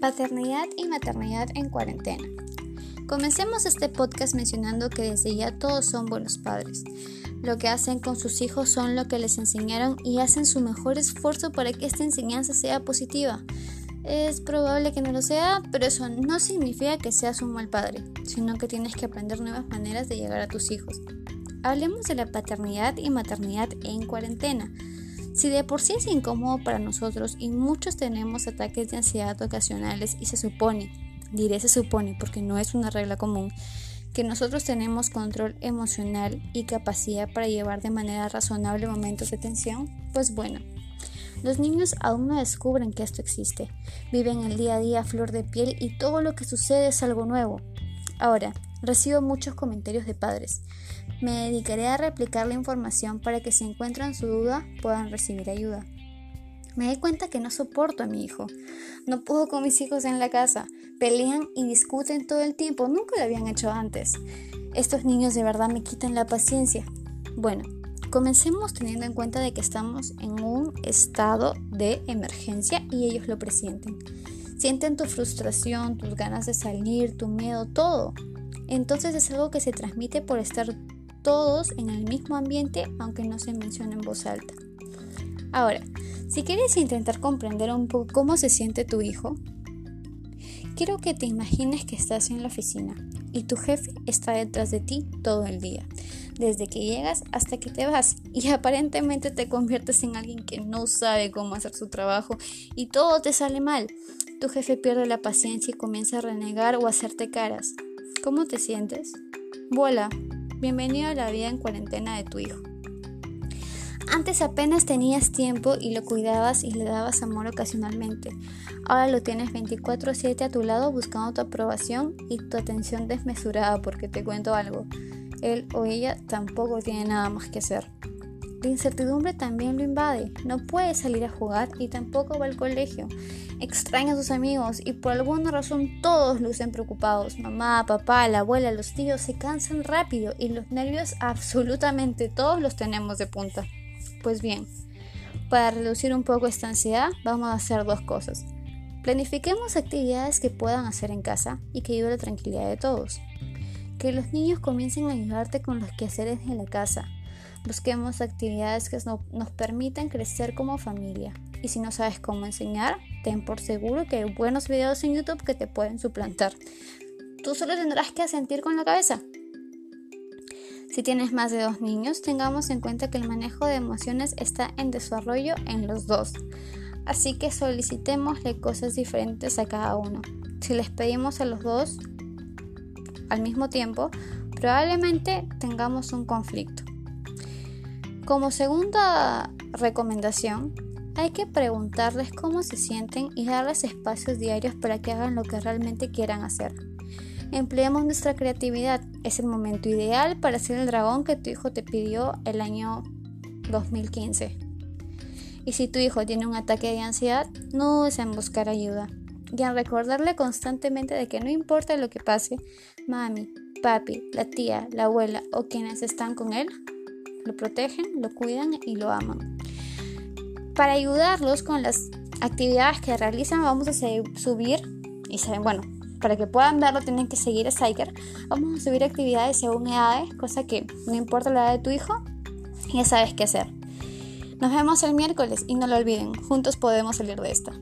Paternidad y maternidad en cuarentena. Comencemos este podcast mencionando que desde ya todos son buenos padres. Lo que hacen con sus hijos son lo que les enseñaron y hacen su mejor esfuerzo para que esta enseñanza sea positiva. Es probable que no lo sea, pero eso no significa que seas un mal padre, sino que tienes que aprender nuevas maneras de llegar a tus hijos. Hablemos de la paternidad y maternidad en cuarentena. Si de por sí es incómodo para nosotros y muchos tenemos ataques de ansiedad ocasionales y se supone, diré se supone porque no es una regla común, que nosotros tenemos control emocional y capacidad para llevar de manera razonable momentos de tensión, pues bueno, los niños aún no descubren que esto existe, viven el día a día a flor de piel y todo lo que sucede es algo nuevo. Ahora, recibo muchos comentarios de padres. Me dedicaré a replicar la información para que si encuentran su duda puedan recibir ayuda. Me di cuenta que no soporto a mi hijo. No puedo con mis hijos en la casa. Pelean y discuten todo el tiempo. Nunca lo habían hecho antes. Estos niños de verdad me quitan la paciencia. Bueno, comencemos teniendo en cuenta de que estamos en un estado de emergencia y ellos lo presienten. Sienten tu frustración, tus ganas de salir, tu miedo, todo. Entonces es algo que se transmite por estar todos en el mismo ambiente aunque no se mencione en voz alta. Ahora, si quieres intentar comprender un poco cómo se siente tu hijo, quiero que te imagines que estás en la oficina y tu jefe está detrás de ti todo el día, desde que llegas hasta que te vas y aparentemente te conviertes en alguien que no sabe cómo hacer su trabajo y todo te sale mal. Tu jefe pierde la paciencia y comienza a renegar o a hacerte caras. ¿Cómo te sientes? Vuela. Bienvenido a la vida en cuarentena de tu hijo. Antes apenas tenías tiempo y lo cuidabas y le dabas amor ocasionalmente. Ahora lo tienes 24/7 a tu lado buscando tu aprobación y tu atención desmesurada porque te cuento algo. Él o ella tampoco tiene nada más que hacer. La incertidumbre también lo invade. No puede salir a jugar y tampoco va al colegio. Extraña a sus amigos y por alguna razón todos lucen preocupados. Mamá, papá, la abuela, los tíos se cansan rápido y los nervios absolutamente todos los tenemos de punta. Pues bien, para reducir un poco esta ansiedad vamos a hacer dos cosas. Planifiquemos actividades que puedan hacer en casa y que ayuden a la tranquilidad de todos. Que los niños comiencen a ayudarte con los quehaceres de la casa Busquemos actividades que nos permitan crecer como familia. Y si no sabes cómo enseñar, ten por seguro que hay buenos videos en YouTube que te pueden suplantar. Tú solo tendrás que asentir con la cabeza. Si tienes más de dos niños, tengamos en cuenta que el manejo de emociones está en desarrollo en los dos. Así que solicitémosle cosas diferentes a cada uno. Si les pedimos a los dos al mismo tiempo, probablemente tengamos un conflicto. Como segunda recomendación, hay que preguntarles cómo se sienten y darles espacios diarios para que hagan lo que realmente quieran hacer. Empleemos nuestra creatividad, es el momento ideal para hacer el dragón que tu hijo te pidió el año 2015. Y si tu hijo tiene un ataque de ansiedad, no dudes en buscar ayuda y en recordarle constantemente de que no importa lo que pase, mami, papi, la tía, la abuela o quienes están con él, lo protegen, lo cuidan y lo aman. Para ayudarlos con las actividades que realizan, vamos a subir, y saben, bueno, para que puedan verlo tienen que seguir a Psyker. Vamos a subir actividades según edades, cosa que no importa la edad de tu hijo, ya sabes qué hacer. Nos vemos el miércoles y no lo olviden, juntos podemos salir de esta.